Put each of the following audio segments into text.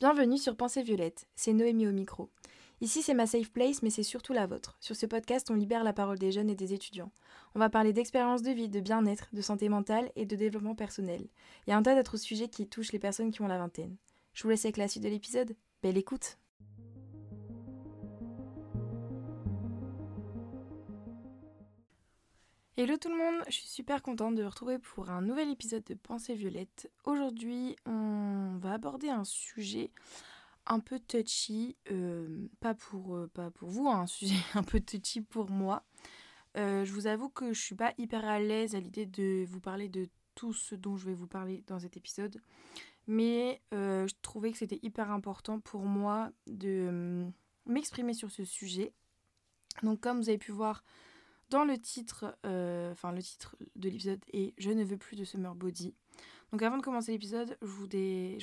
Bienvenue sur Pensée Violette, c'est Noémie au micro. Ici c'est ma safe place mais c'est surtout la vôtre. Sur ce podcast on libère la parole des jeunes et des étudiants. On va parler d'expérience de vie, de bien-être, de santé mentale et de développement personnel. Il y a un tas d'autres sujets qui touchent les personnes qui ont la vingtaine. Je vous laisse avec la suite de l'épisode. Belle écoute Hello tout le monde, je suis super contente de vous retrouver pour un nouvel épisode de Pensée Violette. Aujourd'hui, on va aborder un sujet un peu touchy, euh, pas, pour, euh, pas pour vous, hein, un sujet un peu touchy pour moi. Euh, je vous avoue que je suis pas hyper à l'aise à l'idée de vous parler de tout ce dont je vais vous parler dans cet épisode, mais je trouvais que c'était hyper important pour moi de m'exprimer sur ce sujet. Donc comme vous avez pu voir, dans le titre, euh, enfin le titre de l'épisode est Je ne veux plus de Summer Body. Donc avant de commencer l'épisode, je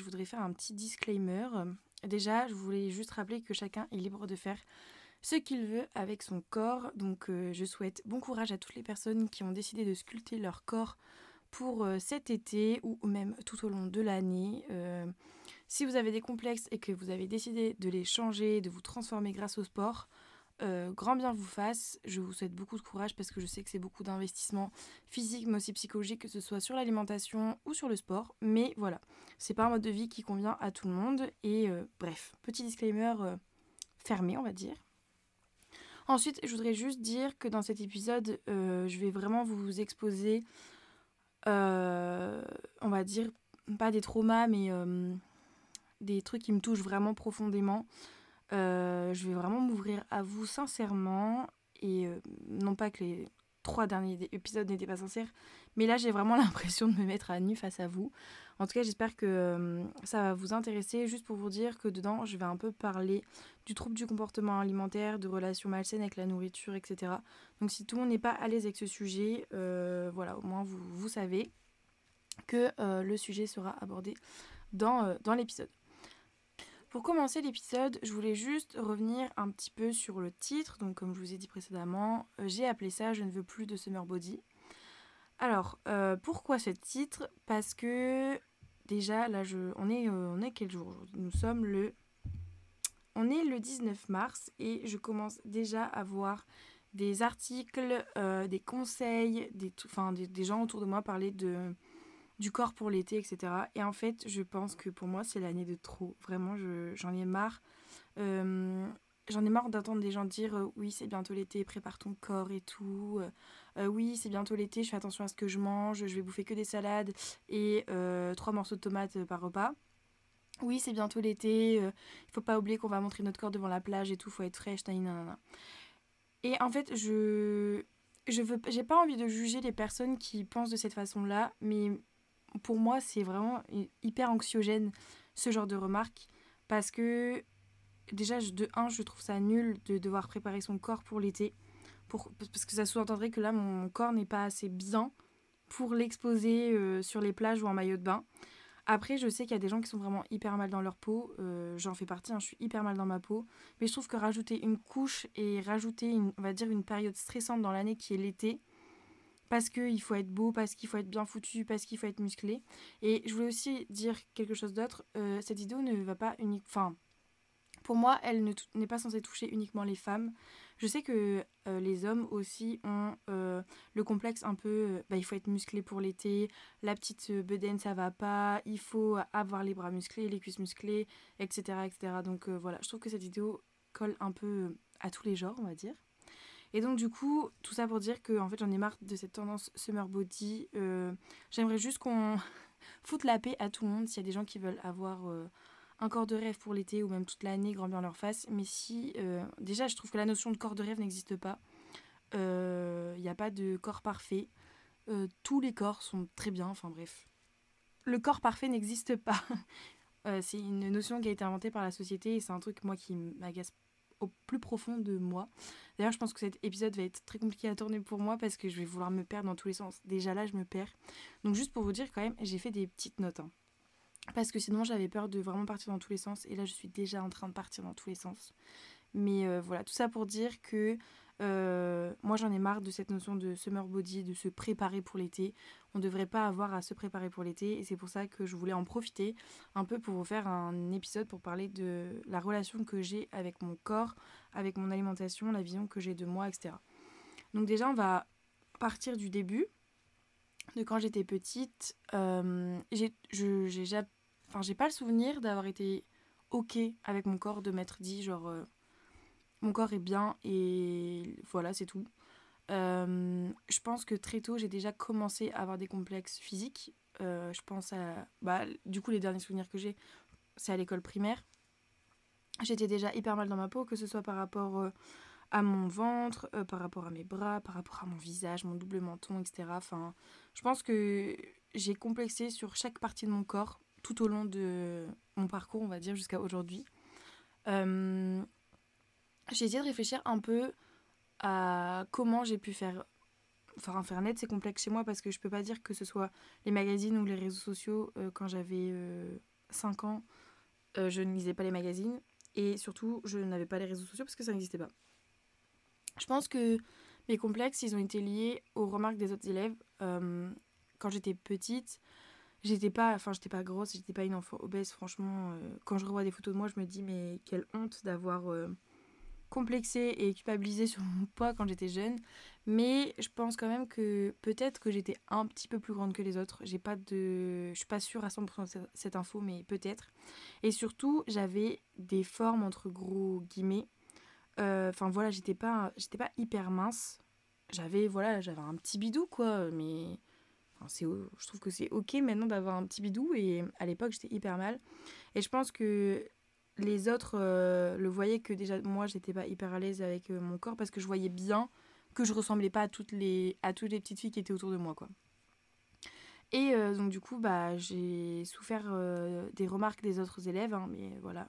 voudrais, faire un petit disclaimer. Déjà, je voulais juste rappeler que chacun est libre de faire ce qu'il veut avec son corps. Donc euh, je souhaite bon courage à toutes les personnes qui ont décidé de sculpter leur corps pour euh, cet été ou même tout au long de l'année. si vous avez des complexes et que vous avez décidé de les changer, de vous transformer grâce au sport, euh, grand bien vous fasse. Je vous souhaite beaucoup de courage parce que je sais que c'est beaucoup d'investissement physique mais aussi psychologique, que ce soit sur l'alimentation ou sur le sport. Mais voilà, c'est pas un mode de vie qui convient à tout le monde. Et euh, bref, petit disclaimer euh, fermé, on va dire. Ensuite, je voudrais juste dire que dans cet épisode, je vais vraiment vous exposer, on va dire, pas des traumas, mais des trucs qui me touchent vraiment profondément. Euh, je vais vraiment m'ouvrir à vous sincèrement. Et euh, non pas que les trois derniers épisodes n'étaient pas sincères, mais là j'ai vraiment l'impression de me mettre à nu face à vous. En tout cas, j'espère que euh, ça va vous intéresser. Juste pour vous dire que dedans, je vais un peu parler du trouble du comportement alimentaire, de relations malsaines avec la nourriture, etc. Donc si tout le monde n'est pas à l'aise avec ce sujet, voilà, au moins vous, vous savez que le sujet sera abordé dans, dans l'épisode. Pour commencer l'épisode, je voulais juste revenir un petit peu sur le titre. Donc, comme je vous ai dit précédemment, euh, j'ai appelé ça Je ne veux plus de Summer Body. Alors, euh, pourquoi ce titre? Parce que déjà, là, je, on, est, euh, on est quel jour Nous sommes le. On est le 19 mars et je commence déjà à voir des articles, des conseils, des, des gens autour de moi parler de du corps pour l'été, etc. Et en fait, je pense que pour moi, c'est l'année de trop. Vraiment, j'en ai marre. Euh, j'en ai marre d'entendre des gens dire euh, oui, c'est bientôt l'été, prépare ton corps et tout. Euh, oui, c'est bientôt l'été, je fais attention à ce que je mange, je vais bouffer que des salades et trois morceaux de tomates par repas. Oui, c'est bientôt l'été, il faut pas oublier qu'on va montrer notre corps devant la plage et tout, faut être fraîche, nanana. Et en fait, je je veux j'ai pas envie de juger les personnes qui pensent de cette façon-là, mais pour moi, c'est vraiment hyper anxiogène ce genre de remarques parce que déjà, de un, je trouve ça nul de devoir préparer son corps pour l'été parce que ça sous-entendrait que là, mon corps n'est pas assez bien pour l'exposer euh, sur les plages ou en maillot de bain. Après, je sais qu'il y a des gens qui sont vraiment hyper mal dans leur peau. Euh, j'en fais partie, hein, je suis hyper mal dans ma peau. Mais je trouve que rajouter une couche et rajouter, on va dire, une période stressante dans l'année qui est l'été, parce qu'il faut être beau, parce qu'il faut être bien foutu, parce qu'il faut être musclé. Et je voulais aussi dire quelque chose d'autre. Euh, cette vidéo ne va pas unique. Enfin, pour moi, elle n'est pas censée toucher uniquement les femmes. Je sais que euh, les hommes aussi ont euh, le complexe un peu, bah, il faut être musclé pour l'été, la petite bedaine ça va pas, il faut avoir les bras musclés, les cuisses musclées, etc. etc. Donc voilà, je trouve que cette vidéo colle un peu à tous les genres, on va dire. Et donc, du coup, tout ça pour dire que en fait, j'en ai marre de cette tendance summer body. Euh, j'aimerais juste qu'on foute la paix à tout le monde s'il y a des gens qui veulent avoir euh, un corps de rêve pour l'été ou même toute l'année, grand bien leur face. Mais si. Euh, déjà, je trouve que la notion de corps de rêve n'existe pas. Il n'y a pas de corps parfait. tous les corps sont très bien. Enfin, bref. Le corps parfait n'existe pas. c'est une notion qui a été inventée par la société et c'est un truc, moi, qui m'agace au plus profond de moi. D'ailleurs, je pense que cet épisode va être très compliqué à tourner pour moi parce que je vais vouloir me perdre dans tous les sens. Déjà là, je me perds. Donc juste pour vous dire quand même, j'ai fait des petites notes. Hein. Parce que sinon, j'avais peur de vraiment partir dans tous les sens. Et là, je suis déjà en train de partir dans tous les sens. Mais euh, voilà, tout ça pour dire que Euh, moi, j'en ai marre de cette notion de summer body, de se préparer pour l'été. On ne devrait pas avoir à se préparer pour l'été. Et c'est pour ça que je voulais en profiter un peu pour vous faire un épisode pour parler de la relation que j'ai avec mon corps, avec mon alimentation, la vision que j'ai de moi, etc. Donc déjà, on va partir du début, de quand j'étais petite. Euh, j'ai pas le souvenir d'avoir été OK avec mon corps, de m'être dit genre... Euh, mon corps est bien et voilà, c'est tout. Euh, je pense que très tôt, j'ai déjà commencé à avoir des complexes physiques. Euh, je pense à. Bah, du coup, les derniers souvenirs que j'ai, c'est à l'école primaire. J'étais déjà hyper mal dans ma peau, que ce soit par rapport euh, à mon ventre, par rapport à mes bras, par rapport à mon visage, mon double menton, etc. Je pense que j'ai complexé sur chaque partie de mon corps tout au long de mon parcours, on va dire, jusqu'à aujourd'hui. J'ai essayé de réfléchir un peu à comment j'ai pu faire enfin faire naître ces complexes chez moi parce que je peux pas dire que ce soit les magazines ou les réseaux sociaux euh, quand j'avais 5 euh, ans euh, je ne lisais pas les magazines et surtout je n'avais pas les réseaux sociaux parce que ça n'existait pas. Je pense que mes complexes ils ont été liés aux remarques des autres élèves. Quand j'étais petite j'étais pas enfin j'étais pas grosse j'étais pas une enfant obèse franchement quand je revois des photos de moi je me dis mais quelle honte d'avoir complexée et culpabilisée sur mon poids quand j'étais jeune. Mais je pense quand même que peut-être que j'étais un petit peu plus grande que les autres. J'ai pas de... Je suis pas sûre à 100% de cette info, mais peut-être. Et surtout, j'avais des formes entre gros guillemets. Euh, enfin voilà, j'étais pas, j'étais pas hyper mince. J'avais voilà, j'avais un petit bidou quoi, mais je trouve que c'est ok maintenant d'avoir un petit bidou et à l'époque j'étais hyper mal. Et je pense que les autres euh, le voyaient que déjà moi j'étais pas hyper à l'aise avec euh, mon corps parce que je voyais bien que je ressemblais pas à toutes les petites filles qui étaient autour de moi quoi. Et euh, donc du coup bah j'ai souffert des remarques des autres élèves hein, mais voilà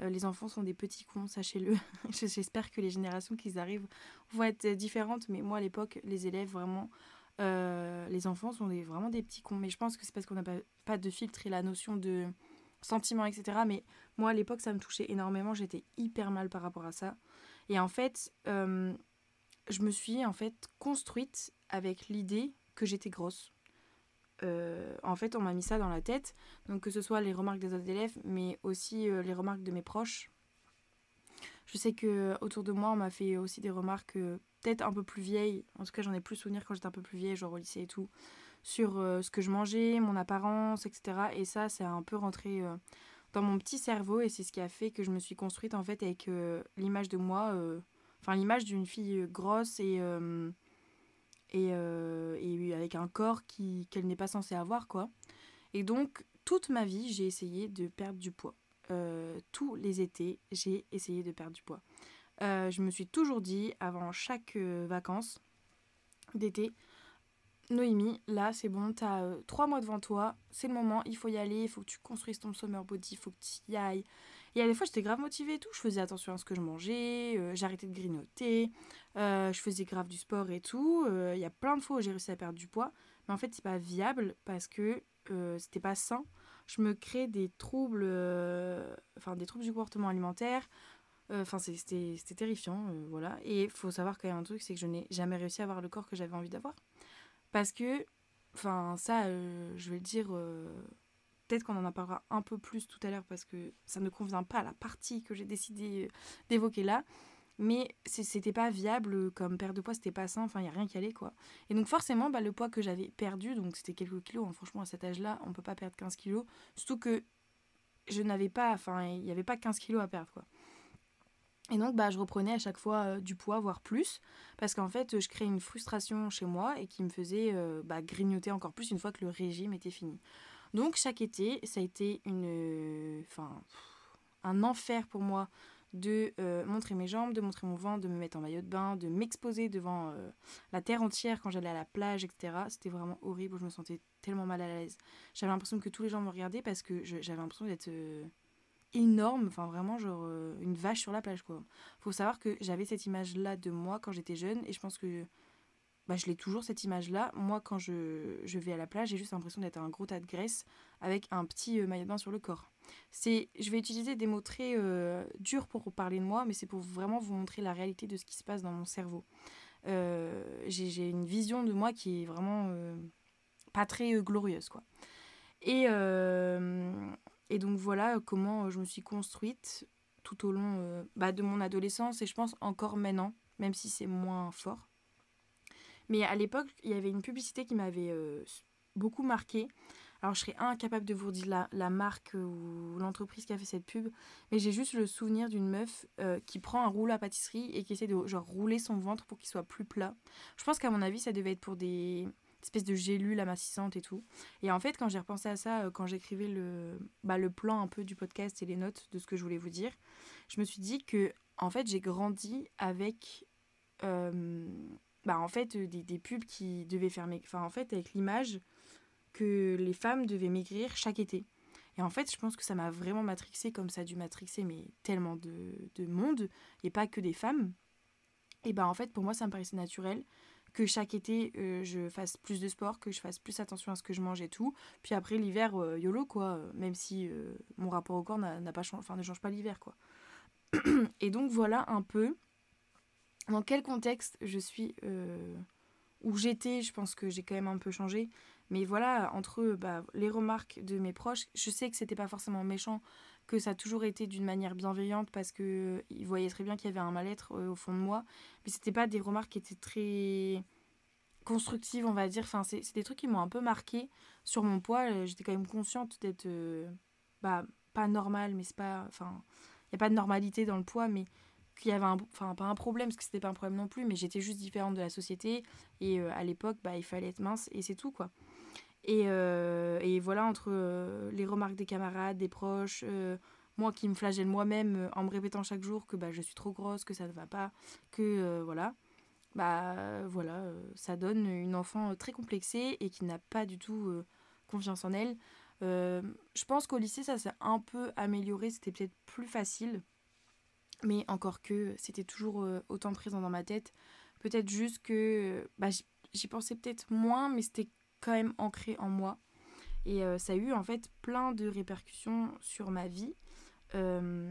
les enfants sont des petits cons sachez-le. J'espère que les générations qui arrivent vont être différentes mais moi à l'époque les élèves vraiment les enfants sont des, vraiment des petits cons mais je pense que c'est parce qu'on n'a pas, pas de filtre et la notion de sentiments, etc. Mais moi, à l'époque, ça me touchait énormément. J'étais hyper mal par rapport à ça. Et en fait, euh, je me suis en fait construite avec l'idée que j'étais grosse. Euh, en fait, on m'a mis ça dans la tête. Donc, que ce soit les remarques des autres élèves, mais aussi euh, les remarques de mes proches. Je sais que autour de moi, on m'a fait aussi des remarques peut-être un peu plus vieilles. En tout cas, j'en ai plus souvenir quand j'étais un peu plus vieille, genre au lycée et tout sur euh, ce que je mangeais, mon apparence, etc. Et ça, c'est un peu rentré euh, dans mon petit cerveau et c'est ce qui a fait que je me suis construite en fait avec euh, l'image de moi, enfin l'image d'une fille grosse et, et, et, avec un corps qui, qu'elle n'est pas censée avoir quoi. Et donc toute ma vie, j'ai essayé de perdre du poids. tous les étés, j'ai essayé de perdre du poids. je me suis toujours dit, avant chaque vacances d'été, Noémie, là c'est bon, t'as euh, trois mois devant toi, c'est le moment, il faut y aller, il faut que tu construises ton summer body, il faut que tu y ailles. Et à des fois j'étais grave motivée et tout, je faisais attention à ce que je mangeais, euh, j'arrêtais de grignoter, euh, je faisais grave du sport et tout. Il y a plein de fois où j'ai réussi à perdre du poids, mais en fait c'est pas viable parce que c'était pas sain. Je me crée des troubles, enfin des troubles du comportement alimentaire. Enfin, c'était terrifiant, voilà. Et il faut savoir y a un truc, c'est que je n'ai jamais réussi à avoir le corps que j'avais envie d'avoir. Parce que, enfin, ça, euh, je vais le dire, euh, peut-être qu'on en parlera un peu plus tout à l'heure parce que ça ne convient pas à la partie que j'ai décidé euh, d'évoquer là. Mais c'était pas viable comme perte de poids, c'était pas sain, enfin, il n'y a rien qui allait quoi. Et donc, forcément, bah, le poids que j'avais perdu, donc c'était quelques kilos, hein, franchement, à cet âge-là, on peut pas perdre 15 kilos. Surtout que je n'avais pas, enfin, il n'y avait pas 15 kilos à perdre quoi. Et donc, bah, je reprenais à chaque fois euh, du poids, voire plus, parce qu'en fait, je créais une frustration chez moi et qui me faisait euh, bah, grignoter encore plus une fois que le régime était fini. Donc, chaque été, ça a été une, enfin, un enfer pour moi de euh, montrer mes jambes, de montrer mon ventre, de me mettre en maillot de bain, de m'exposer devant la terre entière quand j'allais à la plage, etc. C'était vraiment horrible, je me sentais tellement mal à l'aise. J'avais l'impression que tous les gens me regardaient parce que j'avais l'impression d'être énorme, enfin vraiment genre euh, une vache sur la plage quoi. Faut savoir que j'avais cette image là de moi quand j'étais jeune et je pense que bah, je l'ai toujours cette image-là. Moi, quand je, vais à la plage, j'ai juste l'impression d'être un gros tas de graisse avec un petit maillot de bain sur le corps. C'est, je vais utiliser des mots très durs pour parler de moi, mais c'est pour vraiment vous montrer la réalité de ce qui se passe dans mon cerveau. j'ai une vision de moi qui est vraiment pas très glorieuse, quoi. Et, et donc voilà comment je me suis construite tout au long bah, de mon adolescence et je pense encore maintenant, même si c'est moins fort. Mais à l'époque, il y avait une publicité qui m'avait beaucoup marquée. Alors, je serais incapable de vous dire la, marque ou l'entreprise qui a fait cette pub, mais j'ai juste le souvenir d'une meuf qui prend un rouleau à pâtisserie et qui essaie de rouler son ventre pour qu'il soit plus plat. Je pense qu'à mon avis, ça devait être pour des, espèce de gélule amassissante et tout. Et en fait, quand j'ai repensé à ça, euh, quand j'écrivais le, bah, le plan un peu du podcast et les notes de ce que je voulais vous dire, je me suis dit que, en fait, j'ai grandi avec, euh, bah, en fait, des, des, pubs qui devaient faire, enfin, en fait, avec l'image que les femmes devaient maigrir chaque été. Et en fait, je pense que ça m'a vraiment matrixé comme ça a dû matrixer, mais tellement de, de monde, et pas que des femmes. Et bah, en fait, pour moi, ça me paraissait naturel que chaque été euh, je fasse plus de sport, que je fasse plus attention à ce que je mange et tout. Puis après l'hiver, euh, YOLO quoi, même si euh, mon rapport au corps n'a pas enfin, ne change pas l'hiver quoi. et donc voilà un peu dans quel contexte je suis, où j'étais, je pense que j'ai quand même un peu changé. Mais voilà, entre bah, les remarques de mes proches, je sais que c'était pas forcément méchant, que ça a toujours été d'une manière bienveillante parce que euh, ils voyaient très bien qu'il y avait un mal-être euh, au fond de moi. Mais c'était pas des remarques qui étaient très constructives on va dire. Enfin c'est des trucs qui m'ont un peu marqué sur mon poids. Euh, j'étais quand même consciente d'être bah pas normale mais c'est pas enfin il y a pas de normalité dans le poids mais qu'il y avait un enfin pas un problème parce que c'était pas un problème non plus mais j'étais juste différente de la société. Et à l'époque bah il fallait être mince et c'est tout quoi et, euh, et voilà, entre euh, les remarques des camarades, des proches, euh, moi qui me flagelle moi-même en me répétant chaque jour que bah, je suis trop grosse, que ça ne va pas, que voilà, bah voilà, ça donne une enfant très complexée et qui n'a pas du tout confiance en elle. je pense qu'au lycée, ça s'est un peu amélioré, c'était peut-être plus facile, mais encore que c'était toujours autant présent dans ma tête. Peut-être juste que bah, j'y pensais peut-être moins, mais c'était quand même ancré en moi. Et euh, ça a eu en fait plein de répercussions sur ma vie. Euh,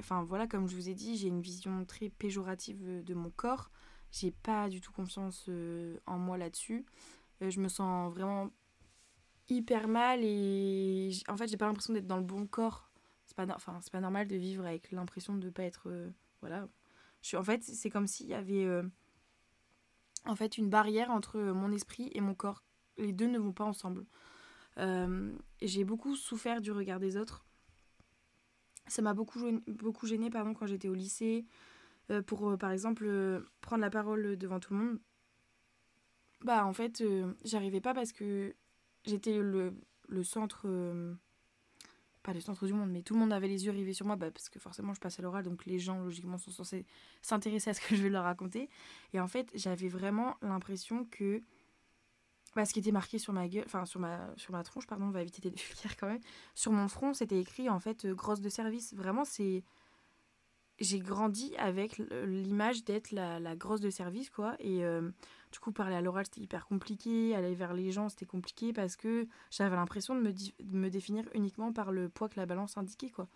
enfin voilà, comme je vous ai dit, j'ai une vision très péjorative de mon corps. J'ai pas du tout confiance euh, en moi là-dessus. je me sens vraiment hyper mal et en fait j'ai pas l'impression d'être dans le bon corps. C'est pas, enfin, pas normal de vivre avec l'impression de pas être... voilà. Je suis, en fait c'est comme s'il y avait en fait une barrière entre mon esprit et mon corps les deux ne vont pas ensemble. Euh, j'ai beaucoup souffert du regard des autres. Ça m'a beaucoup, beaucoup gêné pardon, quand j'étais au lycée. Euh, pour, euh, par exemple, prendre la parole devant tout le monde. Bah, en fait, j'arrivais pas parce que j'étais le, le centre pas le centre du monde, mais tout le monde avait les yeux rivés sur moi, bah, parce que forcément je passe à l'oral, donc les gens logiquement sont censés s'intéresser à ce que je vais leur raconter. Et en fait, j'avais vraiment l'impression que bah, ce qui était marqué sur ma gueule, enfin sur ma, sur ma tronche, pardon, on va éviter de vulgaire quand même. Sur mon front, c'était écrit en fait euh, grosse de service. Vraiment, c'est. J'ai grandi avec l'image d'être la, la, grosse de service, quoi. Et euh, du coup, parler à l'oral, c'était hyper compliqué. Aller vers les gens, c'était compliqué parce que j'avais l'impression de me, de me définir uniquement par le poids que la balance indiquait, quoi.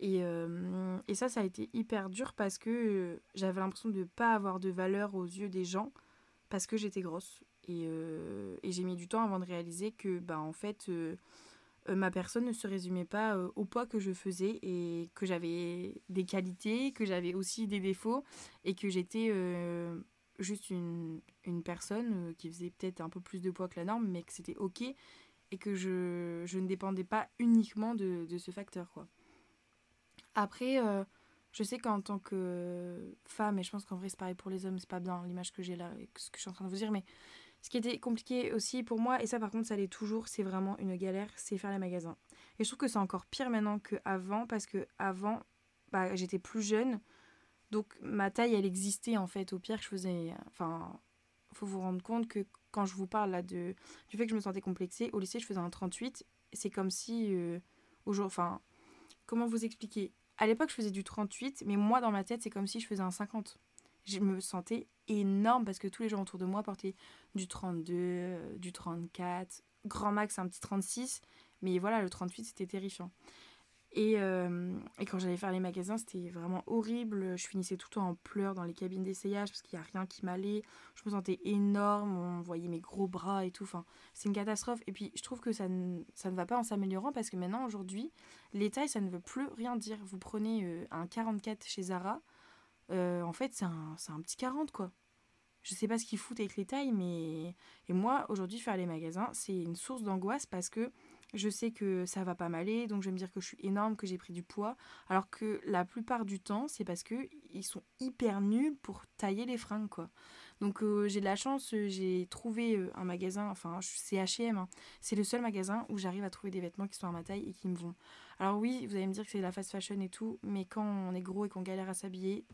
Et, euh, et ça, ça a été hyper dur parce que j'avais l'impression de ne pas avoir de valeur aux yeux des gens parce que j'étais grosse. Euh, et, j'ai mis du temps avant de réaliser que, bah, en fait, euh, euh, ma personne ne se résumait pas au poids que je faisais et que j'avais des qualités, que j'avais aussi des défauts et que j'étais juste une, une personne qui faisait peut-être un peu plus de poids que la norme, mais que c'était OK et que je, je, ne dépendais pas uniquement de, de, ce facteur. Quoi. Après, je sais qu'en tant que femme, et je pense qu'en vrai c'est pareil pour les hommes, c'est pas bien l'image que j'ai là ce que je suis en train de vous dire, mais ce qui était compliqué aussi pour moi, et ça par contre ça l'est toujours, c'est vraiment une galère, c'est faire les magasins. Et je trouve que c'est encore pire maintenant qu'avant, parce que avant, bah, j'étais plus jeune, donc ma taille elle existait en fait. Au pire, je faisais. Enfin, faut vous rendre compte que quand je vous parle là de, du fait que je me sentais complexée, au lycée je faisais un 38, c'est comme si. Euh, aujourd'hui, enfin, comment vous expliquer? À l'époque je faisais du 38, mais moi dans ma tête c'est comme si je faisais un 50. Je me sentais énorme parce que tous les gens autour de moi portaient du 32, euh, du 34, grand max un petit 36. Mais voilà, le 38, c'était terrifiant. Et, euh, et, quand j'allais faire les magasins, c'était vraiment horrible. Je finissais tout le temps en pleurs dans les cabines d'essayage parce qu'il n'y a rien qui m'allait. Je me sentais énorme, on voyait mes gros bras et tout. Enfin, c'est une catastrophe. Et puis, je trouve que ça ne, ça ne va pas en s'améliorant parce que maintenant, aujourd'hui, les tailles, ça ne veut plus rien dire. Vous prenez euh, un 44 chez Zara, euh, en fait, c'est un, petit 40, quoi. Je sais pas ce qu'ils foutent avec les tailles, mais. Et moi, aujourd'hui, faire les magasins, c'est une source d'angoisse parce que je sais que ça va pas m'aller, donc je vais me dire que je suis énorme, que j'ai pris du poids. Alors que la plupart du temps, c'est parce que ils sont hyper nuls pour tailler les fringues, quoi. Donc euh, j'ai de la chance, j'ai trouvé euh, un magasin, enfin c'est H&M, c'est le seul magasin où j'arrive à trouver des vêtements qui sont à ma taille et qui me vont. Alors oui, vous allez me dire que c'est la fast fashion et tout, mais quand on est gros et qu'on galère à s'habiller,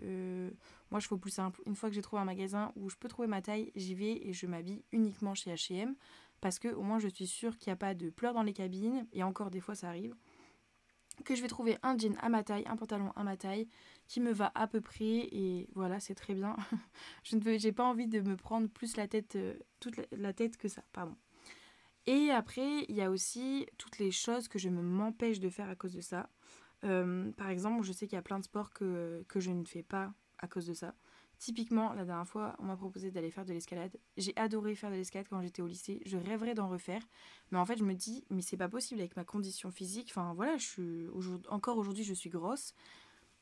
moi je fais plus simple. Une fois que j'ai trouvé un magasin où je peux trouver ma taille, j'y vais et je m'habille uniquement chez H&M parce que au moins je suis sûre qu'il n'y a pas de pleurs dans les cabines et encore des fois ça arrive que je vais trouver un jean à ma taille, un pantalon à ma taille qui me va à peu près et voilà c'est très bien. je ne veux, j'ai pas envie de me prendre plus la tête, euh, toute la, tête que ça, pardon. Et après il y a aussi toutes les choses que je m'empêche de faire à cause de ça. Par exemple, je sais qu'il y a plein de sports que, que je ne fais pas à cause de ça. Typiquement, la dernière fois, on m'a proposé d'aller faire de l'escalade. J'ai adoré faire de l'escalade quand j'étais au lycée. Je rêverais d'en refaire. Mais en fait, je me dis, mais c'est pas possible avec ma condition physique. Enfin, voilà, je suis encore aujourd'hui, je suis grosse.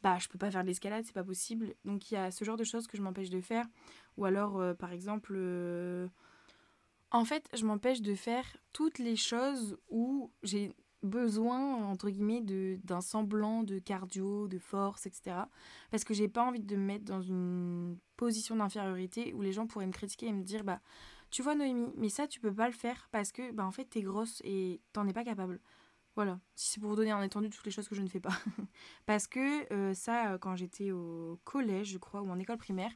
Bah, je peux pas faire de l'escalade, c'est pas possible. Donc, il y a ce genre de choses que je m'empêche de faire. Ou alors, euh, par exemple, euh, en fait, je m'empêche de faire toutes les choses où j'ai besoin, entre guillemets, d'un semblant de cardio, de force, etc. Parce que j'ai pas envie de me mettre dans une position d'infériorité où les gens pourraient me critiquer et me dire, bah, tu vois Noémie, mais ça tu peux pas le faire parce que, bah, en fait, t'es grosse et t'en es pas capable. Voilà, si c'est pour vous donner un étendu de toutes les choses que je ne fais pas. Parce que euh, ça, euh, quand j'étais au collège, je crois, ou en école primaire,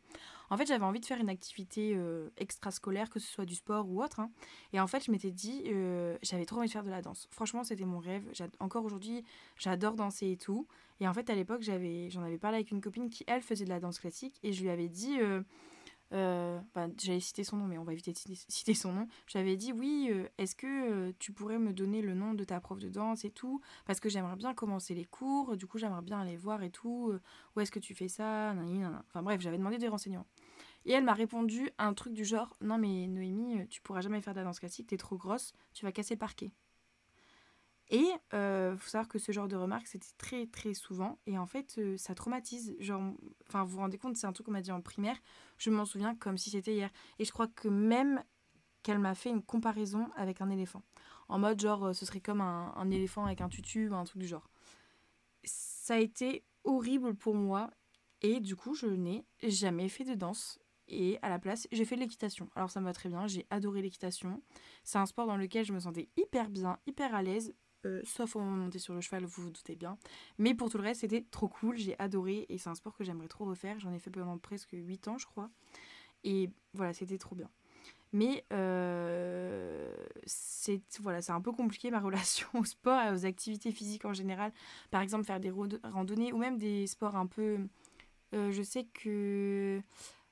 en fait, j'avais envie de faire une activité euh, extrascolaire, que ce soit du sport ou autre. Hein. Et en fait, je m'étais dit, j'avais trop envie de faire de la danse. Franchement, c'était mon rêve. Encore aujourd'hui, j'adore danser et tout. Et en fait, à l'époque, j'en avais parlé avec une copine qui, elle, faisait de la danse classique. Et je lui avais dit euh, j'allais citer son nom, mais on va éviter de citer son nom. J'avais dit oui, euh, est-ce que euh, tu pourrais me donner le nom de ta prof de danse et tout? Parce que j'aimerais bien commencer les cours, du coup j'aimerais bien aller voir et tout. où est-ce que tu fais ça? Enfin bref, j'avais demandé des renseignements. Et elle m'a répondu un truc du genre Non, mais Noémie, tu pourras jamais faire de la danse classique, t'es trop grosse, tu vas casser le parquet. Et il faut savoir que ce genre de remarques, c'était très très souvent. Et en fait, ça traumatise. Genre, enfin, vous vous rendez compte, c'est un truc qu'on m'a dit en primaire. Je m'en souviens comme si c'était hier. Et je crois que même qu'elle m'a fait une comparaison avec un éléphant. En mode, genre, ce serait comme un, un éléphant avec un tutu ou un truc du genre. Ça a été horrible pour moi. Et du coup, je n'ai jamais fait de danse. Et à la place, j'ai fait de l'équitation. Alors ça me va très bien, j'ai adoré l'équitation. C'est un sport dans lequel je me sentais hyper bien, hyper à l'aise. Euh, sauf au moment de monter sur le cheval, vous vous doutez bien. Mais pour tout le reste, c'était trop cool, j'ai adoré et c'est un sport que j'aimerais trop refaire. J'en ai fait pendant presque 8 ans, je crois. Et voilà, c'était trop bien. Mais euh, c'est voilà, un peu compliqué ma relation au sport et aux activités physiques en général. Par exemple, faire des randonnées ou même des sports un peu. Euh, je sais que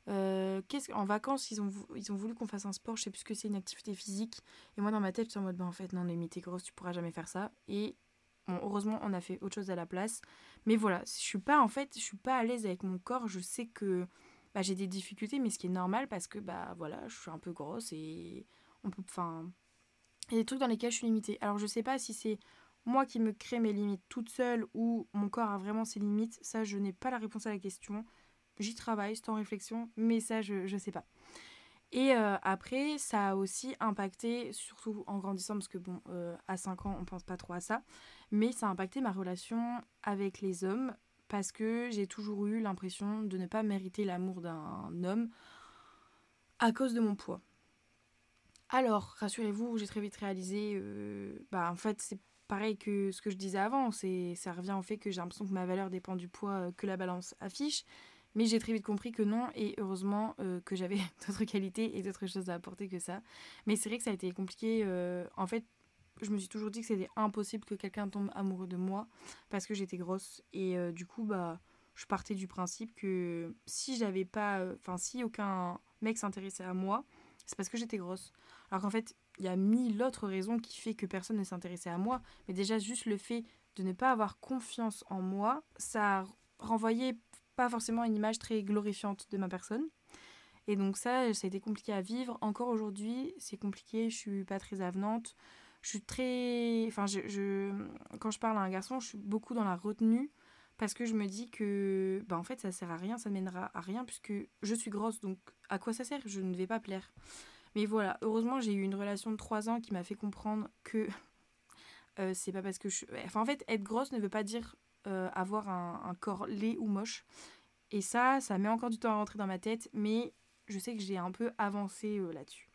euh, en vacances, ils ont, voulu qu'on fasse un sport, je sais plus ce que c'est, une activité physique. Et moi, dans ma tête, je suis en mode, bah, en fait, non, mais t'es grosse, tu pourras jamais faire ça. Et heureusement, on a fait autre chose à la place. Mais voilà, je suis pas, en fait, je suis pas à l'aise avec mon corps. Je sais que bah, j'ai des difficultés, mais ce qui est normal parce que, bah voilà, je suis un peu grosse et on peut. Enfin. Il y a des trucs dans lesquels je suis limitée. Alors, je sais pas si c'est moi qui me crée mes limites toute seule ou mon corps a vraiment ses limites. Ça, je n'ai pas la réponse à la question. J'y travaille, c'est en réflexion, mais ça, je ne sais pas. Et euh, après, ça a aussi impacté, surtout en grandissant, parce que bon, euh, à 5 ans, on pense pas trop à ça, mais ça a impacté ma relation avec les hommes, parce que j'ai toujours eu l'impression de ne pas mériter l'amour d'un homme à cause de mon poids. Alors, rassurez-vous, j'ai très vite réalisé, euh, bah en fait, c'est pareil que ce que je disais avant, ça revient au fait que j'ai l'impression que ma valeur dépend du poids que la balance affiche. Mais j'ai très vite compris que non, et heureusement euh, que j'avais d'autres qualités et d'autres choses à apporter que ça. Mais c'est vrai que ça a été compliqué. Euh, en fait, je me suis toujours dit que c'était impossible que quelqu'un tombe amoureux de moi parce que j'étais grosse. Et euh, du coup, bah, je partais du principe que si j'avais pas, enfin si aucun mec s'intéressait à moi, c'est parce que j'étais grosse. Alors qu'en fait, il y a mille autres raisons qui fait que personne ne s'intéressait à moi, mais déjà juste le fait de ne pas avoir confiance en moi, ça renvoyait pas forcément une image très glorifiante de ma personne. Et donc ça, ça a été compliqué à vivre. Encore aujourd'hui, c'est compliqué, je suis pas très avenante. Je suis très... Enfin, je, quand je parle à un garçon, je suis beaucoup dans la retenue parce que je me dis que, bah, en fait, ça sert à rien, ça mènera à rien puisque je suis grosse, donc à quoi ça sert? Je ne vais pas plaire. Mais voilà, heureusement, j'ai eu une relation de 3 ans qui m'a fait comprendre que euh, c'est pas parce que je. Enfin, en fait, être grosse ne veut pas dire euh, avoir un, corps laid ou moche. Et ça, ça met encore du temps à rentrer dans ma tête, mais je sais que j'ai un peu avancé euh, là-dessus.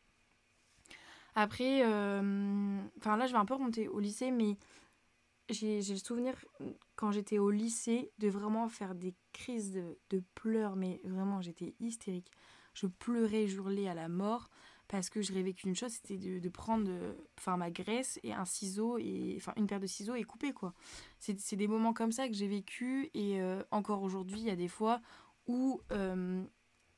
Après, enfin là, je vais un peu remonter au lycée, mais j'ai le souvenir, quand j'étais au lycée, de vraiment faire des crises de, pleurs, mais vraiment, j'étais hystérique. Je pleurais, je hurlais à la mort parce que je rêvais qu'une chose, c'était de, prendre enfin, ma graisse et un ciseau, et, enfin une paire de ciseaux et couper quoi. C'est des moments comme ça que j'ai vécu et euh, encore aujourd'hui, il y a des fois où euh,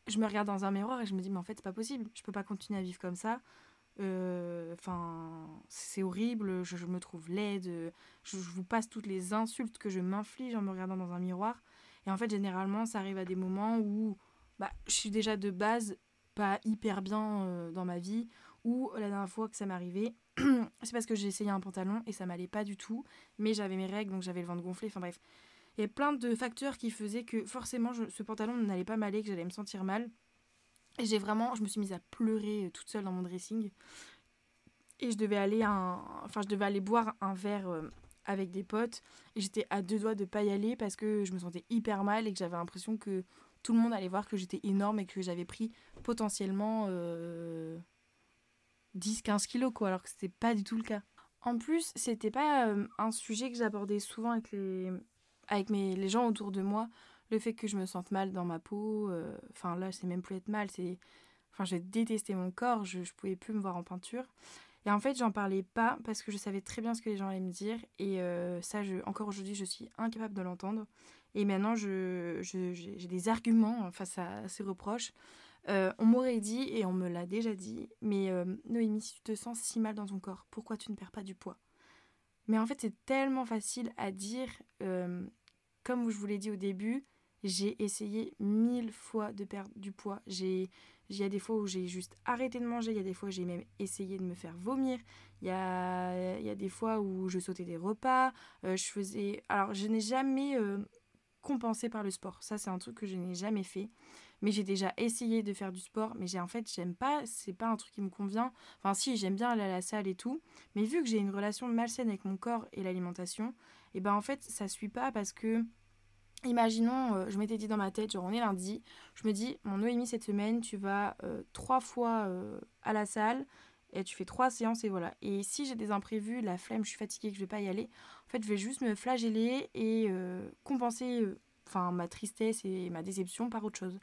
je me regarde dans un miroir et je me dis mais en fait c'est pas possible, je peux pas continuer à vivre comme ça. Euh, enfin, c'est horrible, je, me trouve laide, je, vous passe toutes les insultes que je m'inflige en me regardant dans un miroir. Et en fait, généralement, ça arrive à des moments où bah, je suis déjà de base pas hyper bien euh, dans ma vie, ou la dernière fois que ça arrivé, c'est parce que j'ai essayé un pantalon et ça m'allait pas du tout, mais j'avais mes règles donc j'avais le ventre gonflé, enfin bref. Il y a plein de facteurs qui faisaient que forcément ce pantalon n'allait pas m'aller, que j'allais me sentir mal. Et j'ai vraiment, je me suis mise à pleurer euh, toute seule dans mon dressing. Et je devais aller, un, enfin, je devais aller boire un verre euh, avec des potes. Et j'étais à deux doigts de pas y aller parce que je me sentais hyper mal et que j'avais l'impression que tout le monde allait voir que j'étais énorme et que j'avais pris potentiellement 10-15 euh, kilos, alors que c'était pas du tout le cas. En plus, c'était pas euh, un sujet que j'abordais souvent avec, les, avec mes, les gens autour de moi. Le fait que je me sente mal dans ma peau, euh, enfin là, c'est même plus être mal, c'est. Enfin, j'ai détesté mon corps, je, je pouvais plus me voir en peinture. Et en fait, j'en parlais pas parce que je savais très bien ce que les gens allaient me dire. Et ça, je, encore aujourd'hui, je suis incapable de l'entendre. Et maintenant, j'ai des arguments face à, ces reproches. Euh, on m'aurait dit, et on me l'a déjà dit, mais euh, Noémie, si tu te sens si mal dans ton corps, pourquoi tu ne perds pas du poids? Mais en fait, c'est tellement facile à dire. Euh, comme je vous l'ai dit au début, j'ai essayé mille fois de perdre du poids. Il y a des fois où j'ai juste arrêté de manger, il y a des fois où j'ai même essayé de me faire vomir, il y a, y a des fois où je sautais des repas, je faisais... Alors, je n'ai jamais compenser par le sport. Ça, c'est un truc que je n'ai jamais fait. Mais j'ai déjà essayé de faire du sport, mais j'ai en fait, j'aime pas, c'est pas un truc qui me convient. Enfin, si, j'aime bien aller à la salle et tout, mais vu que j'ai une relation malsaine avec mon corps et l'alimentation, et ben en fait, ça suit pas parce que Imaginons, euh, je m'étais dit dans ma tête, genre on est lundi, je me dis, mon Noémie, cette semaine, tu vas euh, trois fois euh, à la salle et tu fais trois séances et voilà. Et si j'ai des imprévus, la flemme, je suis fatiguée, que je vais pas y aller, en fait, je vais juste me flageller et euh, compenser euh, enfin ma tristesse et ma déception par autre chose.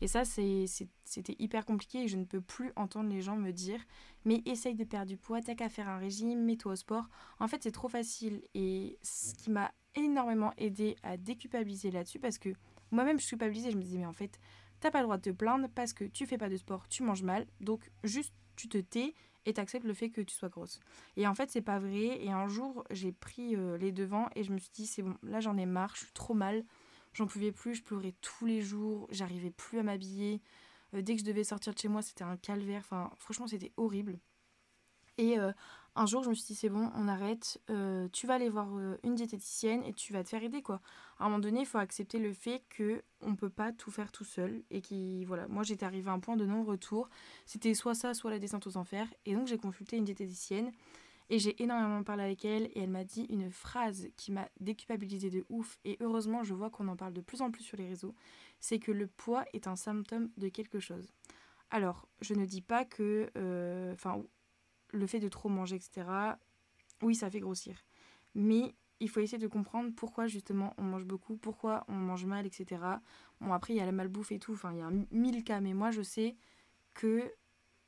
Et ça, c'était hyper compliqué et je ne peux plus entendre les gens me dire mais essaye de perdre du poids, t'as qu'à faire un régime, mets-toi au sport. En fait, c'est trop facile et ce qui m'a énormément aidé à déculpabiliser là-dessus parce que moi-même, je suis culpabilisée, je me disais mais en fait, t'as pas le droit de te plaindre parce que tu fais pas de sport, tu manges mal, donc juste tu te tais et t'acceptes le fait que tu sois grosse. Et en fait, c'est pas vrai. Et un jour, j'ai pris euh, les devants et je me suis dit, c'est bon, là j'en ai marre, je suis trop mal, j'en pouvais plus, je pleurais tous les jours, j'arrivais plus à m'habiller. Euh, dès que je devais sortir de chez moi, c'était un calvaire. Enfin, franchement, c'était horrible. Et euh, un jour, je me suis dit, c'est bon, on arrête. Euh, tu vas aller voir euh, une diététicienne et tu vas te faire aider, quoi. À un moment donné, il faut accepter le fait que on peut pas tout faire tout seul. Et qui, voilà, moi, j'étais arrivée à un point de non-retour. C'était soit ça, soit la descente aux enfers. Et donc, j'ai consulté une diététicienne. Et j'ai énormément parlé avec elle. Et elle m'a dit une phrase qui m'a déculpabilisée de ouf. Et heureusement, je vois qu'on en parle de plus en plus sur les réseaux. C'est que le poids est un symptôme de quelque chose. Alors, je ne dis pas que. Enfin, le fait de trop manger, etc., oui, ça fait grossir. Mais il faut essayer de comprendre pourquoi justement on mange beaucoup, pourquoi on mange mal, etc. Bon, après, il y a la malbouffe et tout, enfin, il y a mille cas, mais moi, je sais que,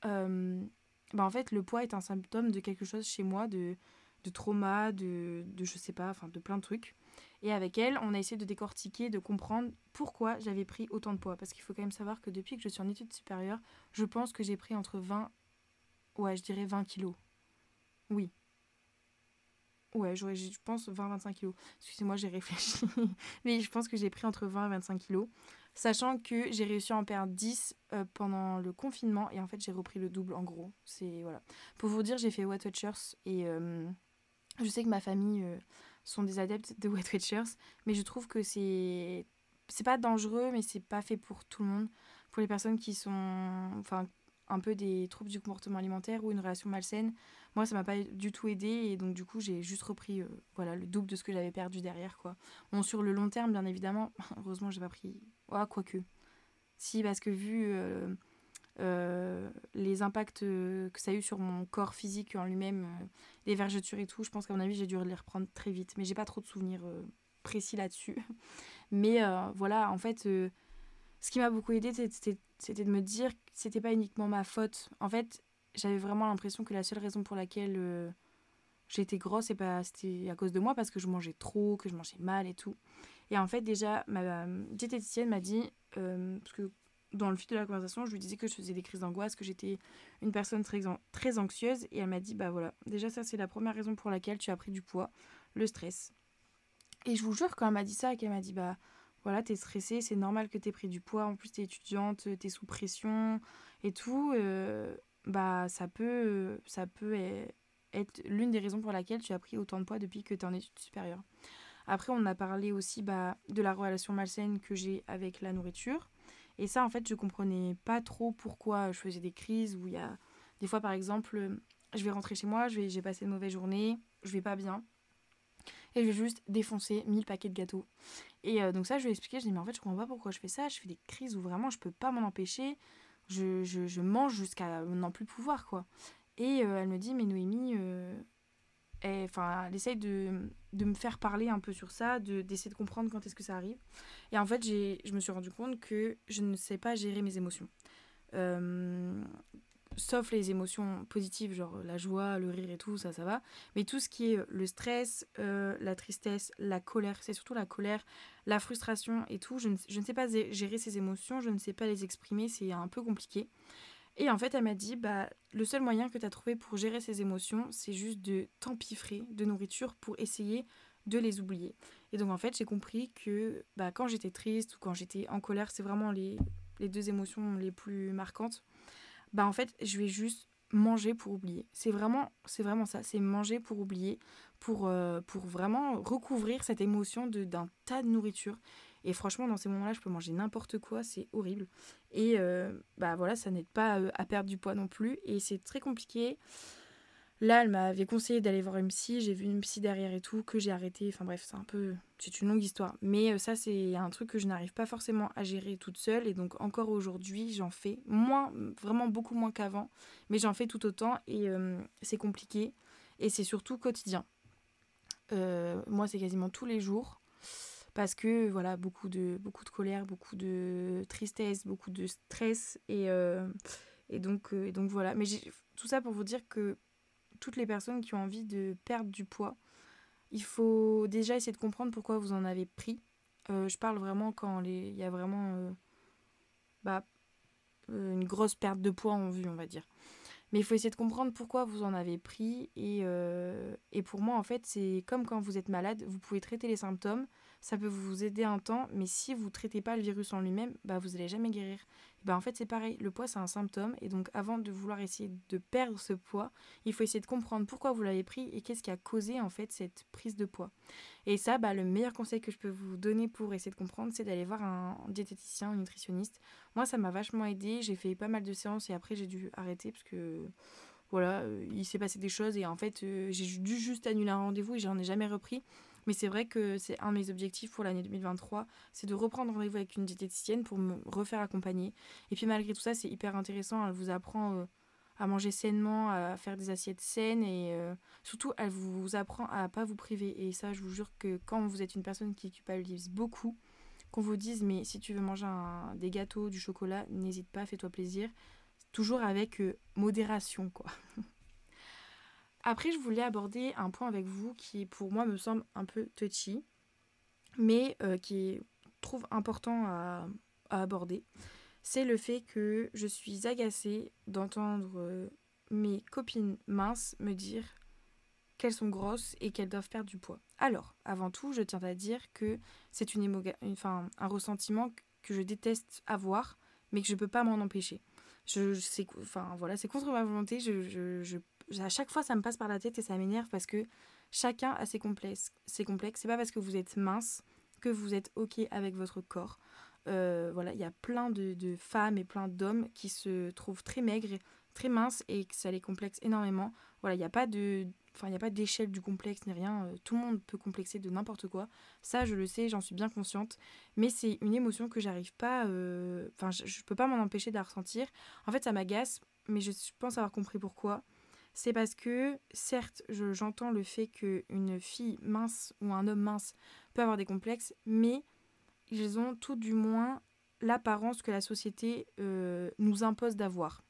bah, en fait, le poids est un symptôme de quelque chose chez moi, de, de trauma, de, de je sais pas, enfin de plein de trucs. Et avec elle, on a essayé de décortiquer, de comprendre pourquoi j'avais pris autant de poids. Parce qu'il faut quand même savoir que depuis que je suis en études supérieures, je pense que j'ai pris entre 20, ouais, je dirais 20 kilos. Oui. Ouais, je pense 20-25 kilos. Excusez-moi, j'ai réfléchi. Mais je pense que j'ai pris entre 20 et 25 kilos. Sachant que j'ai réussi à en perdre 10 euh, pendant le confinement. Et en fait, j'ai repris le double en gros. C'est voilà. Pour vous dire, j'ai fait What Watchers. Et euh, je sais que ma famille euh, sont des adeptes de Wet Watchers, mais je trouve que c'est c'est pas dangereux, mais c'est pas fait pour tout le monde. Pour les personnes qui sont enfin un peu des troubles du comportement alimentaire ou une relation malsaine, moi ça m'a pas du tout aidé et donc du coup j'ai juste repris euh, voilà le double de ce que j'avais perdu derrière quoi. Bon sur le long terme bien évidemment, heureusement j'ai pas pris ah quoique. Si parce que vu euh, euh, les impacts que ça a eu sur mon corps physique en lui-même, les vergetures et tout, je pense qu'à mon avis, j'ai dû les reprendre très vite. Mais j'ai pas trop de souvenirs précis là-dessus. Mais voilà, en fait, ce qui m'a beaucoup aidé, c'était de me dire que c'était pas uniquement ma faute. En fait, j'avais vraiment l'impression que la seule raison pour laquelle j'étais grosse, c'était à cause de moi, parce que je mangeais trop, que je mangeais mal et tout. Et en fait, déjà, ma diététicienne m'a dit, parce que dans le fil de la conversation, je lui disais que je faisais des crises d'angoisse, que j'étais une personne très, très anxieuse. Et elle m'a dit, bah voilà, déjà ça c'est la première raison pour laquelle tu as pris du poids, le stress. Et je vous jure, quand elle m'a dit ça, qu'elle m'a dit, bah voilà, t'es stressée, c'est normal que t'aies pris du poids, en plus t'es étudiante, t'es sous pression et tout, euh, bah ça peut, ça peut être l'une des raisons pour laquelle tu as pris autant de poids depuis que t'es en études supérieures. Après, on a parlé aussi bah, de la relation malsaine que j'ai avec la nourriture. Et ça, en fait, je comprenais pas trop pourquoi je faisais des crises où il y a des fois, par exemple, je vais rentrer chez moi, j'ai passé une mauvaise journée, je vais pas bien. Et je vais juste défoncer 1000 paquets de gâteaux. Et euh, donc ça, je lui ai expliqué, je lui ai dit, mais en fait, je comprends pas pourquoi je fais ça. Je fais des crises où vraiment, je peux pas m'en empêcher. Je, je, mange jusqu'à n'en plus pouvoir, quoi. Et euh, elle me dit, mais Noémie, euh, enfin, elle essaye de, de, me faire parler un peu sur ça, d'essayer de, comprendre quand est-ce que ça arrive. Et en fait, je me suis rendu compte que je ne sais pas gérer mes émotions. Euh, sauf les émotions positives, genre la joie, le rire et tout, ça, ça va. Mais tout ce qui est le stress, euh, la tristesse, la colère, c'est surtout la colère, la frustration et tout, je ne, sais pas gérer ces émotions, je ne sais pas les exprimer, c'est un peu compliqué. Et en fait, elle m'a dit, bah, le seul moyen que tu as trouvé pour gérer ces émotions, c'est juste de t'empiffrer de nourriture pour essayer de les oublier. Et donc, en fait, j'ai compris que bah, quand j'étais triste ou quand j'étais en colère, c'est vraiment les deux émotions les plus marquantes. Bah, en fait, je vais juste manger pour oublier. C'est vraiment, c'est vraiment ça, c'est manger pour oublier, pour, euh, pour vraiment recouvrir cette émotion d'un tas de nourriture. Et franchement, dans ces moments-là, je peux manger n'importe quoi, c'est horrible. Et euh, bah voilà, ça n'aide pas euh, à perdre du poids non plus. Et c'est très compliqué. Là, elle m'avait conseillé d'aller voir une psy. J'ai vu une psy derrière et tout, que j'ai arrêté. Enfin bref, c'est un peu. C'est une longue histoire. Mais euh, ça, c'est un truc que je n'arrive pas forcément à gérer toute seule. Et donc, encore aujourd'hui, j'en fais moins, vraiment beaucoup moins qu'avant. Mais j'en fais tout autant. Et c'est compliqué. Et c'est surtout quotidien. moi, c'est quasiment tous les jours parce que voilà beaucoup de colère beaucoup de tristesse beaucoup de stress et, euh, donc euh, et donc voilà mais tout ça pour vous dire que toutes les personnes qui ont envie de perdre du poids. Il faut déjà essayer de comprendre pourquoi vous en avez pris. Euh, je parle vraiment quand il y a vraiment bah, une grosse perte de poids en vue on va dire. Mais il faut essayer de comprendre pourquoi vous en avez pris et, et pour moi en fait c'est comme quand vous êtes malade vous pouvez traiter les symptômes ça peut vous aider un temps, mais si vous ne traitez pas le virus en lui-même, bah, vous n'allez jamais guérir. bah, en fait, c'est pareil, le poids, c'est un symptôme, et donc avant de vouloir essayer de perdre ce poids, il faut essayer de comprendre pourquoi vous l'avez pris et qu'est-ce qui a causé en fait cette prise de poids. Et ça, bah, le meilleur conseil que je peux vous donner pour essayer de comprendre, c'est d'aller voir un diététicien, un nutritionniste. Moi, ça m'a vachement aidé, j'ai fait pas mal de séances et après j'ai dû arrêter parce que voilà, euh, il s'est passé des choses et en fait, euh, j'ai dû juste annuler un rendez-vous et j'en ai jamais repris. Mais c'est vrai que c'est un de mes objectifs pour l'année 2023, c'est de reprendre rendez-vous avec une diététicienne pour me refaire accompagner. Et puis malgré tout ça, c'est hyper intéressant. Elle vous apprend euh, à manger sainement, à faire des assiettes saines et euh, surtout, elle vous apprend à pas vous priver. Et ça, je vous jure que quand vous êtes une personne qui culpabilise beaucoup, qu'on vous dise mais si tu veux manger des gâteaux, du chocolat, n'hésite pas, fais-toi plaisir. Toujours avec euh, modération, quoi. Après, je voulais aborder un point avec vous qui, pour moi, me semble un peu touchy, mais euh, qui trouve important à, aborder. C'est le fait que je suis agacée d'entendre euh, mes copines minces me dire qu'elles sont grosses et qu'elles doivent perdre du poids. Alors, avant tout, je tiens à dire que c'est une, un ressentiment que je déteste avoir, mais que je ne peux pas m'en empêcher. Je, enfin, voilà, c'est contre ma volonté. À chaque fois, ça me passe par la tête et ça m'énerve parce que chacun a ses complexes. Ses. C'est pas parce que vous êtes mince que vous êtes ok avec votre corps. Euh, voilà, il y a plein de, femmes et plein d'hommes qui se trouvent très maigres, très minces et que ça les complexe énormément. Voilà, il n'y a pas de, enfin, il a pas d'échelle du complexe ni rien. Euh, tout le monde peut complexer de n'importe quoi. Ça, je le sais, j'en suis bien consciente. Mais c'est une émotion que j'arrive pas, euh, enfin, je, je peux pas m'en empêcher de la ressentir. En fait, ça m'agace, mais je pense avoir compris pourquoi c'est parce que, certes, j'entends le fait qu'une fille mince ou un homme mince peut avoir des complexes, mais ils ont tout du moins l'apparence que la société euh, nous impose d'avoir.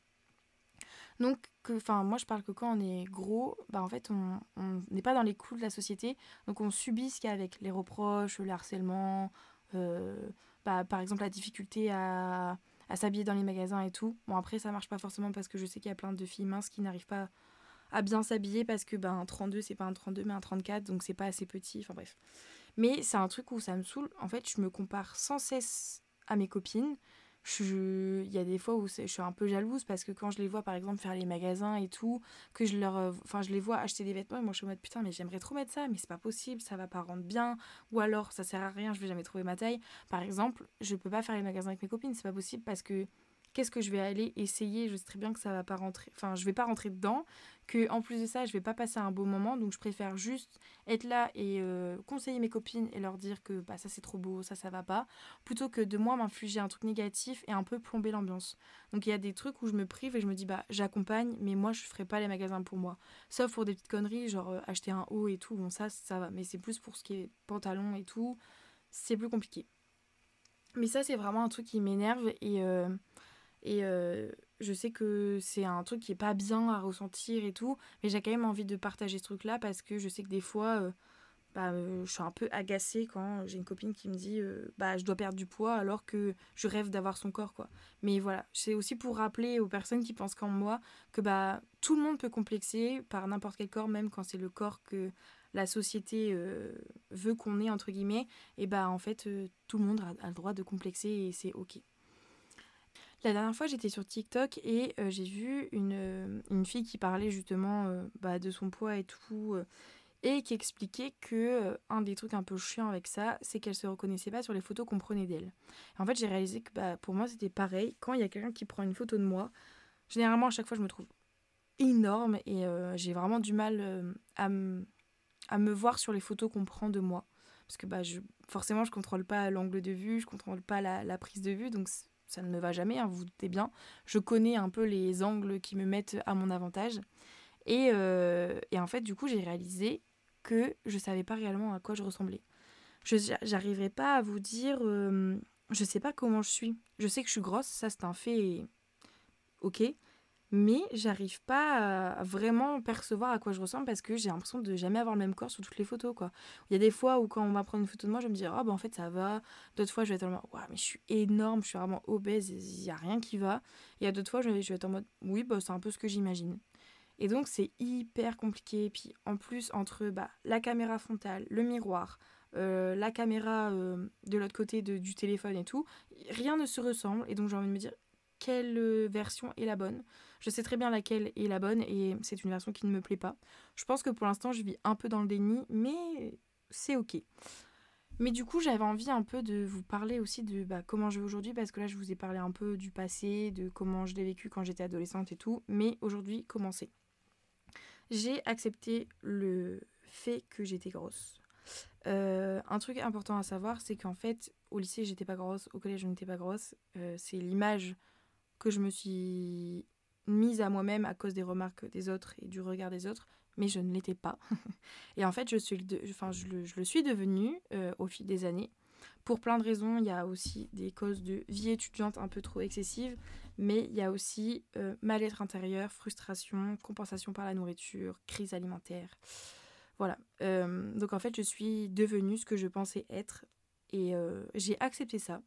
Donc, enfin, moi je parle que quand on est gros, bah en fait on n'est pas dans les coups de la société, donc on subit ce qu'il y a avec les reproches, le harcèlement, euh, bah, par exemple la difficulté à, à s'habiller dans les magasins et tout. Bon après ça marche pas forcément parce que je sais qu'il y a plein de filles minces qui n'arrivent pas à bien s'habiller parce que ben, un 32, c'est pas un 32, mais un 34, donc c'est pas assez petit. Enfin bref. Mais c'est un truc où ça me saoule. En fait, je me compare sans cesse à mes copines. Il y a des fois où je suis un peu jalouse parce que quand je les vois par exemple faire les magasins et tout, que je leur euh, enfin je les vois acheter des vêtements et moi je suis en mode putain mais j'aimerais trop mettre ça mais c'est pas possible, ça va pas rendre bien ou alors ça sert à rien, je vais jamais trouver ma taille. Par exemple, je peux pas faire les magasins avec mes copines, c'est pas possible parce que qu'est-ce que je vais aller essayer Je sais très bien que ça va pas rentrer, enfin je vais pas rentrer dedans, que en plus de ça je vais pas passer un beau moment, donc je préfère juste être là et euh, conseiller mes copines et leur dire que bah, ça c'est trop beau, ça ça va pas, plutôt que de moi m'infliger un truc négatif et un peu plomber l'ambiance. Donc il y a des trucs où je me prive et je me dis bah j'accompagne, mais moi je ferai pas les magasins pour moi, sauf pour des petites conneries genre euh, acheter un haut et tout, bon ça ça va, mais c'est plus pour ce qui est pantalon et tout, c'est plus compliqué. Mais ça c'est vraiment un truc qui m'énerve et euh, et euh, je sais que c'est un truc qui est pas bien à ressentir et tout, mais j'ai quand même envie de partager ce truc-là parce que je sais que des fois, euh, bah, euh, je suis un peu agacée quand j'ai une copine qui me dit bah je dois perdre du poids alors que je rêve d'avoir son corps quoi. Mais voilà, c'est aussi pour rappeler aux personnes qui pensent comme moi que bah tout le monde peut complexer par n'importe quel corps, même quand c'est le corps que la société veut qu'on ait entre guillemets, et bah en fait tout le monde a le droit de complexer et c'est ok. La dernière fois, j'étais sur TikTok et euh, j'ai vu une, euh, une, fille qui parlait justement euh, bah, de son poids et tout, et qui expliquait que un des trucs un peu chiants avec ça, c'est qu'elle se reconnaissait pas sur les photos qu'on prenait d'elle. En fait, j'ai réalisé que bah, pour moi, c'était pareil. Quand il y a quelqu'un qui prend une photo de moi, généralement, à chaque fois, je me trouve énorme et j'ai vraiment du mal à, à me voir sur les photos qu'on prend de moi. Parce que bah, je, forcément, je contrôle pas l'angle de vue, je contrôle pas la, la prise de vue, donc ça ne me va jamais, hein, vous vous doutez bien. Je connais un peu les angles qui me mettent à mon avantage. Et, euh, et en fait, du coup, j'ai réalisé que je savais pas réellement à quoi je ressemblais. Je n'arriverai pas à vous dire, euh, je sais pas comment je suis. Je sais que je suis grosse, ça c'est un fait, ok mais j'arrive pas à vraiment percevoir à quoi je ressemble parce que j'ai l'impression de jamais avoir le même corps sur toutes les photos quoi. Il y a des fois où quand on va prendre une photo de moi, je me dire ah bah en fait ça va. D'autres fois je vais être en mode ouais mais je suis énorme, je suis vraiment obèse, il y a rien qui va. Et a d'autres fois je vais, être en mode oui bah c'est un peu ce que j'imagine. Et donc c'est hyper compliqué. Et puis en plus entre bah, la caméra frontale, le miroir, euh, la caméra euh, de l'autre côté du téléphone et tout, rien ne se ressemble. Et donc j'ai envie de me dire quelle euh, version est la bonne? Je sais très bien laquelle est la bonne et c'est une version qui ne me plaît pas. Je pense que pour l'instant, je vis un peu dans le déni, mais c'est ok. Mais du coup, j'avais envie un peu de vous parler aussi de bah, comment je vais aujourd'hui, parce que là, je vous ai parlé un peu du passé, de comment je l'ai vécu quand j'étais adolescente et tout. Mais aujourd'hui, comment c'est? J'ai accepté le fait que j'étais grosse. Euh, un truc important à savoir, c'est qu'en fait, au lycée, j'étais pas grosse, au collège, je n'étais pas grosse. Euh, c'est l'image que je me suis mise à moi-même à cause des remarques des autres et du regard des autres, mais je ne l'étais pas. et en fait, je, suis enfin, je, le, je le suis devenue euh, au fil des années. pour plein de raisons. Il y a aussi des causes de vie étudiante un peu trop excessive, mais il y a aussi euh, mal-être intérieur, frustration, compensation par la nourriture, crise alimentaire. Voilà. Euh, donc en fait, je suis devenue ce que je pensais être et j'ai accepté ça.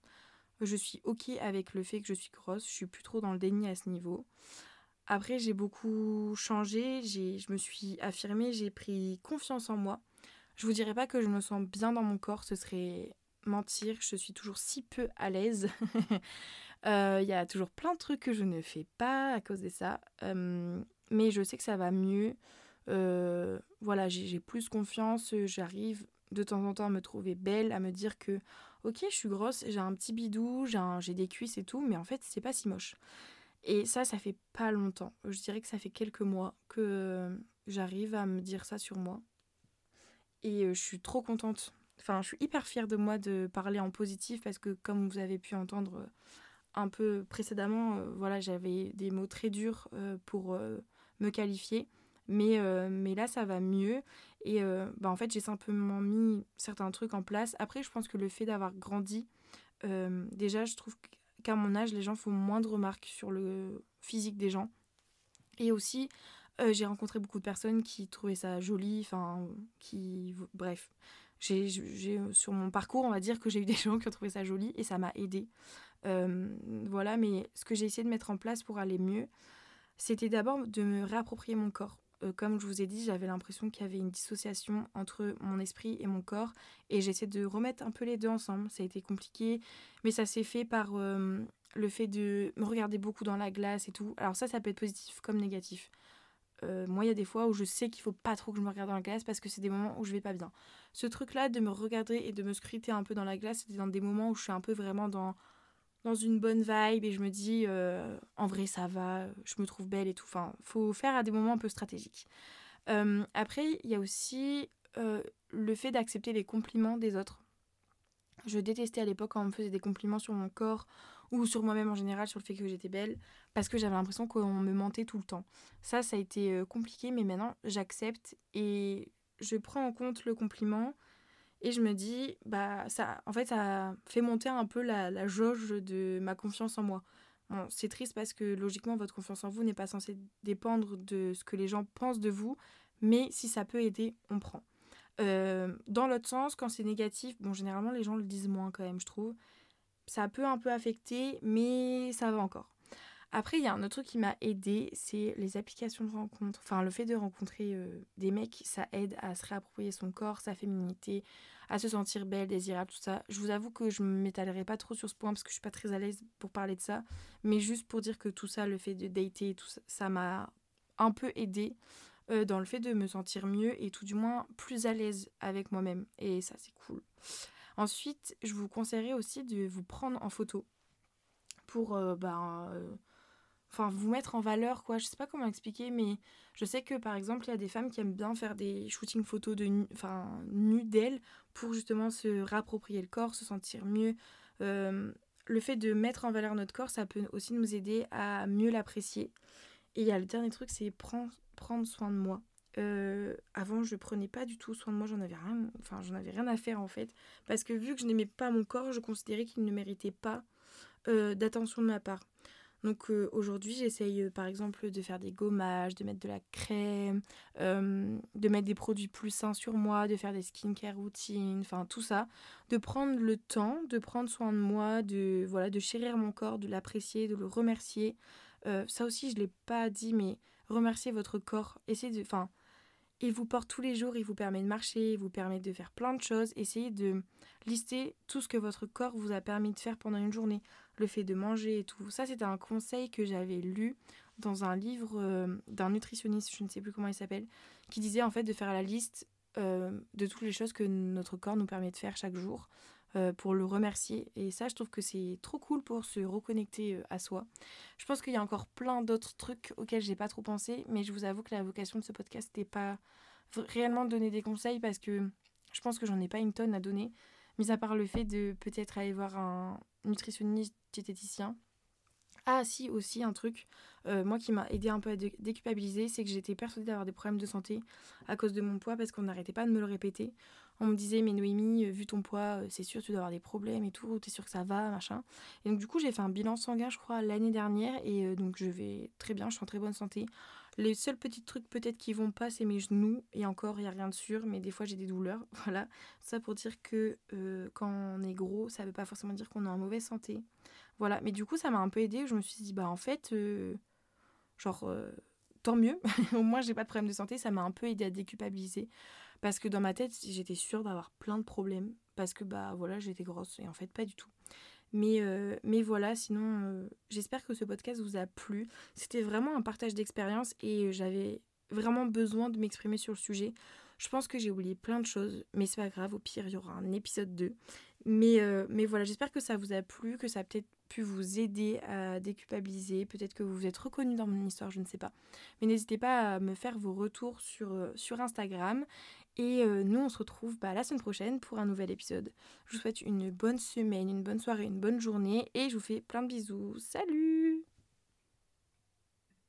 Je suis ok avec le fait que je suis grosse, je suis plus trop dans le déni à ce niveau. Après, j'ai beaucoup changé, je me suis affirmée, j'ai pris confiance en moi. Je vous dirais pas que je me sens bien dans mon corps, ce serait mentir, je suis toujours si peu à l'aise. Euh, il y a toujours plein de trucs que je ne fais pas à cause de ça. Euh, mais je sais que ça va mieux. Euh, voilà, j'ai plus confiance, j'arrive de temps en temps à me trouver belle, à me dire que ok, je suis grosse, j'ai un petit bidou, j'ai des cuisses et tout, mais en fait, c'est pas si moche. Et ça, ça fait pas longtemps. Je dirais que ça fait quelques mois que j'arrive à me dire ça sur moi. Et je suis trop contente. Enfin, je suis hyper fière de moi de parler en positif parce que, comme vous avez pu entendre un peu précédemment, voilà, j'avais des mots très durs pour me qualifier. Mais, mais là, ça va mieux. Et bah, en fait, j'ai simplement mis certains trucs en place. Après, je pense que le fait d'avoir grandi, déjà, je trouve qu'à mon âge, les gens font moins de remarques sur le physique des gens. Et aussi, euh, j'ai rencontré beaucoup de personnes qui trouvaient ça joli, enfin, qui. Bref. J'ai, sur mon parcours, on va dire que j'ai eu des gens qui ont trouvé ça joli et ça m'a aidé. Euh, voilà, mais ce que j'ai essayé de mettre en place pour aller mieux, c'était d'abord de me réapproprier mon corps. Euh, comme je vous ai dit, j'avais l'impression qu'il y avait une dissociation entre mon esprit et mon corps. Et j'essaie de remettre un peu les deux ensemble. Ça a été compliqué, mais ça s'est fait par euh, le fait de me regarder beaucoup dans la glace et tout. Alors ça, ça peut être positif comme négatif. Euh, moi, il y a des fois où je sais qu'il faut pas trop que je me regarde dans la glace parce que c'est des moments où je vais pas bien. Ce truc-là de me regarder et de me scruter un peu dans la glace, c'est dans des moments où je suis un peu vraiment dans dans une bonne vibe et je me dis euh, en vrai ça va, je me trouve belle et tout. Enfin, faut faire à des moments un peu stratégiques. Euh, après, il y a aussi euh, le fait d'accepter les compliments des autres. Je détestais à l'époque quand on me faisait des compliments sur mon corps ou sur moi-même en général sur le fait que j'étais belle parce que j'avais l'impression qu'on me mentait tout le temps. Ça, ça a été compliqué, mais maintenant j'accepte et je prends en compte le compliment et je me dis, bah, ça, en fait, ça fait monter un peu la, la jauge de ma confiance en moi. C'est triste parce que logiquement, votre confiance en vous n'est pas censée dépendre de ce que les gens pensent de vous, mais si ça peut aider, on prend. Euh, dans l'autre sens, quand c'est négatif, bon, généralement, les gens le disent moins quand même, je trouve. Ça peut un peu affecter, mais ça va encore. Après, il y a un autre truc qui m'a aidé, c'est les applications de rencontre. Enfin, le fait de rencontrer euh, des mecs, ça aide à se réapproprier son corps, sa féminité, à se sentir belle, désirable, tout ça. Je vous avoue que je ne m'étalerai pas trop sur ce point parce que je suis pas très à l'aise pour parler de ça. Mais juste pour dire que tout ça, le fait de dater, tout ça, m'a un peu aidé euh, dans le fait de me sentir mieux et tout du moins plus à l'aise avec moi-même. Et ça, c'est cool. Ensuite, je vous conseillerais aussi de vous prendre en photo pour ben, enfin vous mettre en valeur quoi. Je sais pas comment expliquer mais je sais que par exemple il y a des femmes qui aiment bien faire des shootings photos de enfin nues d'elles pour justement se réapproprier le corps se sentir mieux. Le fait de mettre en valeur notre corps ça peut aussi nous aider à mieux l'apprécier. Et il y a le dernier truc c'est prendre soin de moi. Avant je prenais pas du tout soin de moi j'en avais rien à faire en fait parce que vu que je n'aimais pas mon corps je considérais qu'il ne méritait pas d'attention de ma part donc euh, aujourd'hui, j'essaye euh, par exemple de faire des gommages, de mettre de la crème, euh, de mettre des produits plus sains sur moi, de faire des skincare routines, enfin tout ça, de prendre le temps, de prendre soin de moi, de voilà, de chérir mon corps, de l'apprécier, de le remercier. ça aussi, je l'ai pas dit, mais remercier votre corps, essayez enfin, il vous porte tous les jours, il vous permet de marcher, il vous permet de faire plein de choses. Essayez de lister tout ce que votre corps vous a permis de faire pendant une journée le fait de manger et tout. Ça, c'était un conseil que j'avais lu dans un livre euh, d'un nutritionniste, je ne sais plus comment il s'appelle, qui disait en fait de faire la liste euh, de toutes les choses que notre corps nous permet de faire chaque jour euh, pour le remercier. Et ça, je trouve que c'est trop cool pour se reconnecter à soi. Je pense qu'il y a encore plein d'autres trucs auxquels j'ai pas trop pensé, mais je vous avoue que la vocation de ce podcast n'était pas réellement de donner des conseils parce que je pense que j'en ai pas une tonne à donner, mis à part le fait de peut-être aller voir un nutritionniste diététicien. Ah si, aussi un truc, euh, moi qui m'a aidé un peu à déculpabiliser, c'est que j'étais persuadée d'avoir des problèmes de santé à cause de mon poids parce qu'on n'arrêtait pas de me le répéter. on me disait mais Noémie, vu ton poids, c'est sûr tu dois avoir des problèmes et tout, t'es sûr que ça va, machin. Et donc du coup j'ai fait un bilan sanguin je crois l'année dernière et donc je vais très bien, je suis en très bonne santé. Les seuls petits trucs peut-être qui vont pas, c'est mes genoux. Et encore, il n'y a rien de sûr, mais des fois j'ai des douleurs. Voilà. Ça pour dire que euh, quand on est gros, ça ne veut pas forcément dire qu'on est en mauvaise santé. Voilà. Mais du coup, ça m'a un peu aidé. Je me suis dit, bah en fait, euh, genre, euh, tant mieux. Au moins, j'ai pas de problème de santé. Ça m'a un peu aidé à déculpabiliser. Parce que dans ma tête, j'étais sûre d'avoir plein de problèmes. Parce que, bah voilà, j'étais grosse. Et en fait, pas du tout. Mais, euh, voilà, sinon, j'espère que ce podcast vous a plu. C'était vraiment un partage d'expérience et j'avais vraiment besoin de m'exprimer sur le sujet. Je pense que j'ai oublié plein de choses, mais c'est pas grave, au pire, il y aura un épisode 2. Mais, mais voilà, j'espère que ça vous a plu, que ça a peut-être pu vous aider à déculpabiliser, peut-être que vous vous êtes reconnu dans mon histoire, je ne sais pas. Mais n'hésitez pas à me faire vos retours sur, sur Instagram. Et euh, nous, on se retrouve bah, la semaine prochaine pour un nouvel épisode. Je vous souhaite une bonne semaine, une bonne soirée, une bonne journée et je vous fais plein de bisous. Salut